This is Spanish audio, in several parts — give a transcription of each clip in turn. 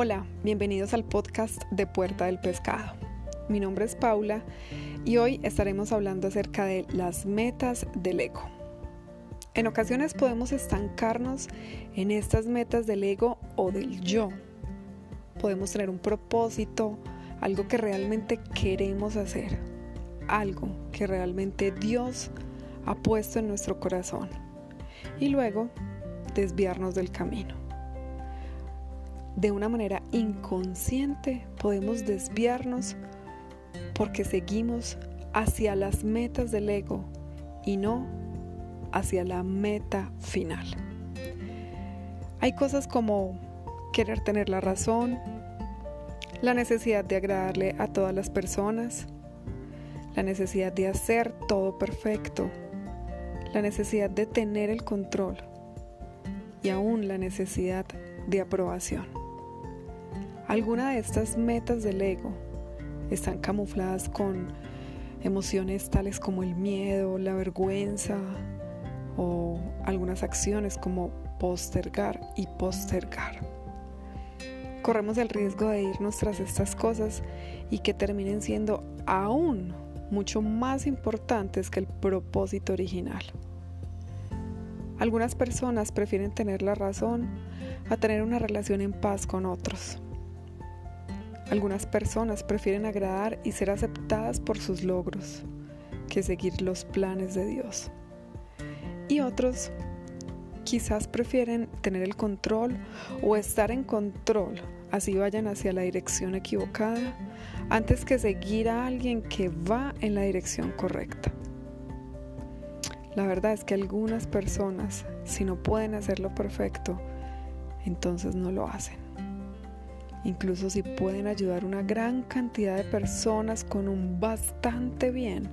Hola, bienvenidos al podcast de Puerta del Pescado. Mi nombre es Paula y hoy estaremos hablando acerca de las metas del ego. En ocasiones podemos estancarnos en estas metas del ego o del yo. Podemos tener un propósito, algo que realmente queremos hacer, algo que realmente Dios ha puesto en nuestro corazón y luego desviarnos del camino de una manera inconsciente podemos desviarnos porque seguimos hacia las metas del ego y no hacia la meta final. Hay cosas como querer tener la razón, la necesidad de agradarle a todas las personas, la necesidad de hacer todo perfecto, la necesidad de tener el control y aún la necesidad de aprobación. Algunas de estas metas del ego están camufladas con emociones tales como el miedo, la vergüenza o algunas acciones como postergar y postergar. Corremos el riesgo de irnos tras estas cosas y que terminen siendo aún mucho más importantes que el propósito original. Algunas personas prefieren tener la razón a tener una relación en paz con otros. Algunas personas prefieren agradar y ser aceptadas por sus logros que seguir los planes de Dios. Y otros quizás prefieren tener el control o estar en control, así vayan hacia la dirección equivocada, antes que seguir a alguien que va en la dirección correcta. La verdad es que algunas personas, si no pueden hacerlo perfecto, entonces no lo hacen. Incluso si pueden ayudar una gran cantidad de personas con un bastante bien,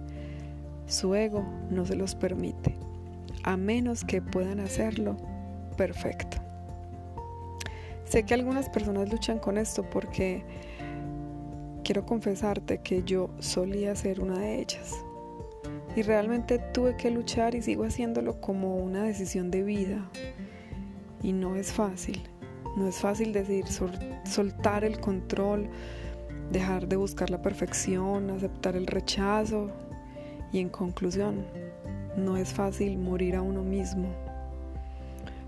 su ego no se los permite, a menos que puedan hacerlo perfecto. Sé que algunas personas luchan con esto porque quiero confesarte que yo solía ser una de ellas. Y realmente tuve que luchar y sigo haciéndolo como una decisión de vida. Y no es fácil. No es fácil decir soltar el control, dejar de buscar la perfección, aceptar el rechazo y en conclusión, no es fácil morir a uno mismo.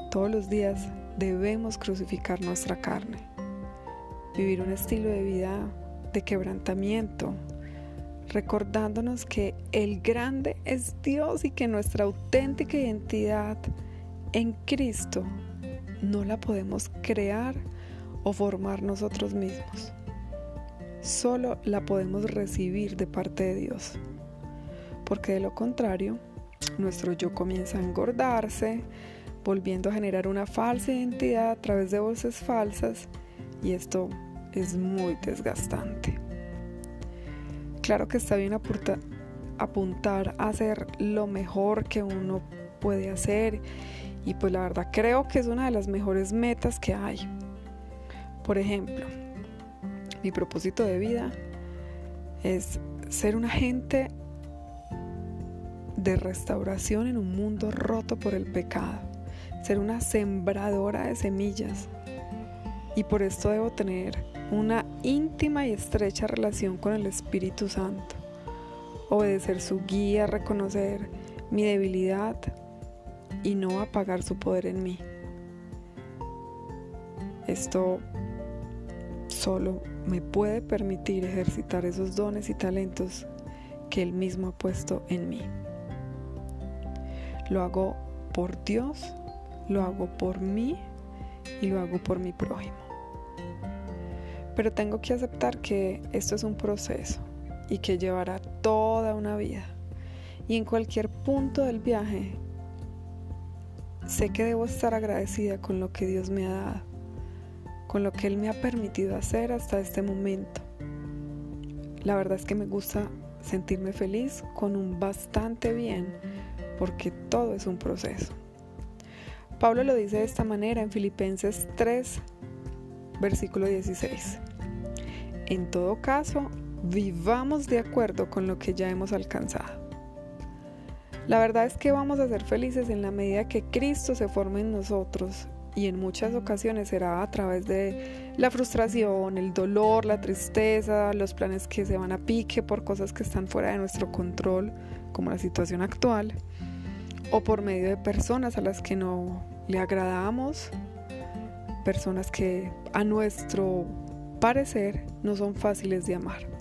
Todos los días debemos crucificar nuestra carne, vivir un estilo de vida de quebrantamiento, recordándonos que el grande es Dios y que nuestra auténtica identidad en Cristo no la podemos crear o formar nosotros mismos. Solo la podemos recibir de parte de Dios. Porque de lo contrario, nuestro yo comienza a engordarse, volviendo a generar una falsa identidad a través de voces falsas y esto es muy desgastante. Claro que está bien apuntar a hacer lo mejor que uno puede hacer y pues la verdad creo que es una de las mejores metas que hay. Por ejemplo, mi propósito de vida es ser un agente de restauración en un mundo roto por el pecado, ser una sembradora de semillas. Y por esto debo tener una íntima y estrecha relación con el Espíritu Santo, obedecer su guía, reconocer mi debilidad, y no apagar su poder en mí. Esto solo me puede permitir ejercitar esos dones y talentos que Él mismo ha puesto en mí. Lo hago por Dios, lo hago por mí y lo hago por mi prójimo. Pero tengo que aceptar que esto es un proceso y que llevará toda una vida. Y en cualquier punto del viaje Sé que debo estar agradecida con lo que Dios me ha dado, con lo que Él me ha permitido hacer hasta este momento. La verdad es que me gusta sentirme feliz con un bastante bien, porque todo es un proceso. Pablo lo dice de esta manera en Filipenses 3, versículo 16. En todo caso, vivamos de acuerdo con lo que ya hemos alcanzado. La verdad es que vamos a ser felices en la medida que Cristo se forme en nosotros y en muchas ocasiones será a través de la frustración, el dolor, la tristeza, los planes que se van a pique por cosas que están fuera de nuestro control, como la situación actual, o por medio de personas a las que no le agradamos, personas que a nuestro parecer no son fáciles de amar.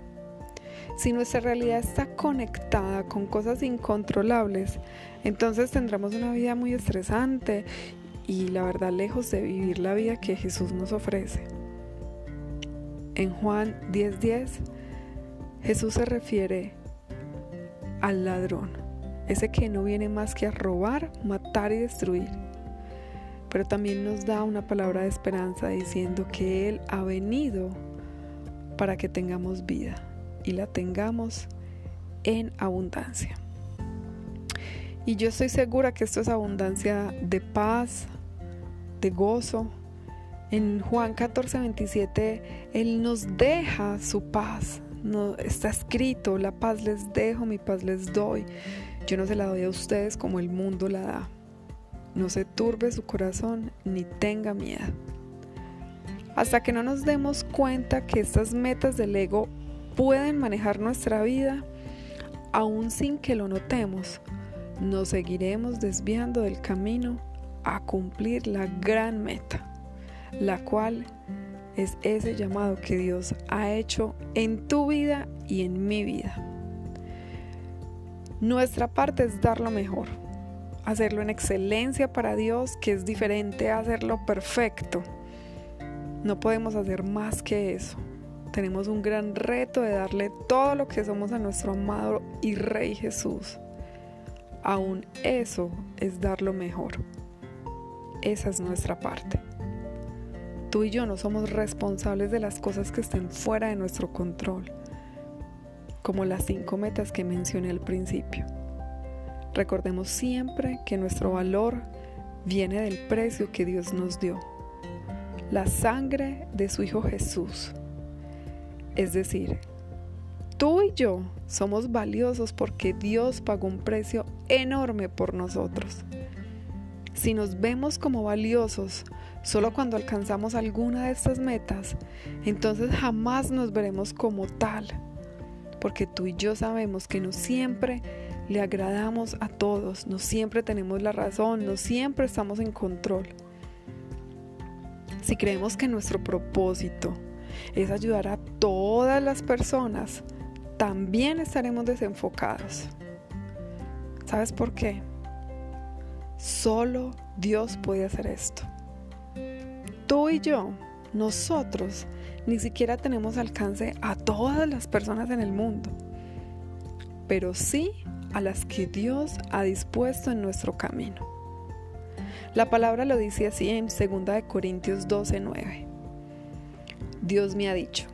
Si nuestra realidad está conectada con cosas incontrolables, entonces tendremos una vida muy estresante y la verdad lejos de vivir la vida que Jesús nos ofrece. En Juan 10:10, Jesús se refiere al ladrón, ese que no viene más que a robar, matar y destruir. Pero también nos da una palabra de esperanza diciendo que Él ha venido para que tengamos vida y la tengamos en abundancia. Y yo estoy segura que esto es abundancia de paz, de gozo. En Juan 14, 27, Él nos deja su paz. No, está escrito, la paz les dejo, mi paz les doy. Yo no se la doy a ustedes como el mundo la da. No se turbe su corazón ni tenga miedo. Hasta que no nos demos cuenta que estas metas del ego pueden manejar nuestra vida, aún sin que lo notemos, nos seguiremos desviando del camino a cumplir la gran meta, la cual es ese llamado que Dios ha hecho en tu vida y en mi vida. Nuestra parte es dar lo mejor, hacerlo en excelencia para Dios, que es diferente a hacerlo perfecto. No podemos hacer más que eso. Tenemos un gran reto de darle todo lo que somos a nuestro amado y Rey Jesús. Aún eso es dar lo mejor. Esa es nuestra parte. Tú y yo no somos responsables de las cosas que estén fuera de nuestro control, como las cinco metas que mencioné al principio. Recordemos siempre que nuestro valor viene del precio que Dios nos dio, la sangre de su Hijo Jesús. Es decir, tú y yo somos valiosos porque Dios pagó un precio enorme por nosotros. Si nos vemos como valiosos solo cuando alcanzamos alguna de estas metas, entonces jamás nos veremos como tal, porque tú y yo sabemos que no siempre le agradamos a todos, no siempre tenemos la razón, no siempre estamos en control. Si creemos que nuestro propósito es ayudar a todas las personas, también estaremos desenfocados. ¿Sabes por qué? Solo Dios puede hacer esto. Tú y yo, nosotros, ni siquiera tenemos alcance a todas las personas en el mundo, pero sí a las que Dios ha dispuesto en nuestro camino. La palabra lo dice así en 2 Corintios 12:9. Dios me ha dicho,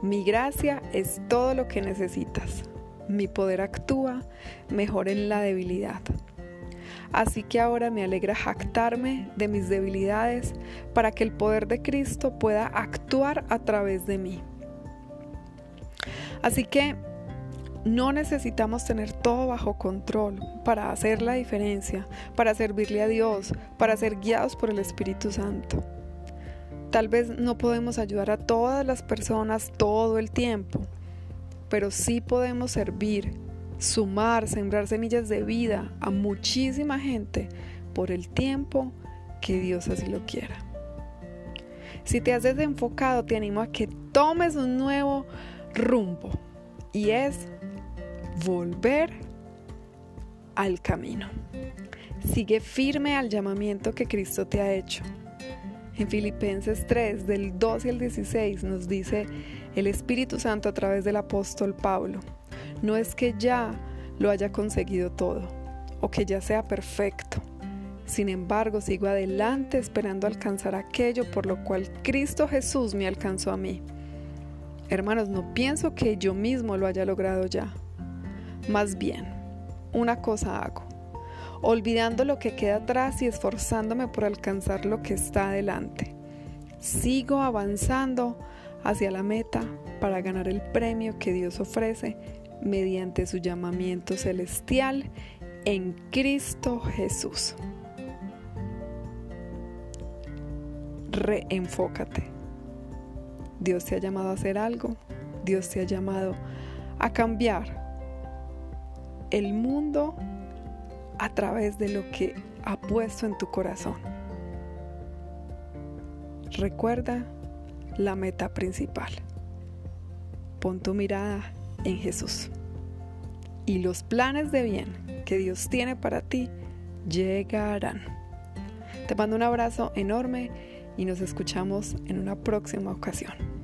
mi gracia es todo lo que necesitas. Mi poder actúa mejor en la debilidad. Así que ahora me alegra jactarme de mis debilidades para que el poder de Cristo pueda actuar a través de mí. Así que no necesitamos tener todo bajo control para hacer la diferencia, para servirle a Dios, para ser guiados por el Espíritu Santo. Tal vez no podemos ayudar a todas las personas todo el tiempo, pero sí podemos servir sumar, sembrar semillas de vida a muchísima gente por el tiempo que Dios así lo quiera. Si te has desenfocado, te animo a que tomes un nuevo rumbo y es volver al camino. Sigue firme al llamamiento que Cristo te ha hecho. En Filipenses 3, del 12 al 16, nos dice el Espíritu Santo a través del apóstol Pablo. No es que ya lo haya conseguido todo o que ya sea perfecto. Sin embargo, sigo adelante esperando alcanzar aquello por lo cual Cristo Jesús me alcanzó a mí. Hermanos, no pienso que yo mismo lo haya logrado ya. Más bien, una cosa hago, olvidando lo que queda atrás y esforzándome por alcanzar lo que está adelante. Sigo avanzando hacia la meta para ganar el premio que Dios ofrece mediante su llamamiento celestial en Cristo Jesús. reenfócate. Dios te ha llamado a hacer algo, Dios te ha llamado a cambiar el mundo a través de lo que ha puesto en tu corazón. Recuerda la meta principal. Pon tu mirada en Jesús. Y los planes de bien que Dios tiene para ti llegarán. Te mando un abrazo enorme y nos escuchamos en una próxima ocasión.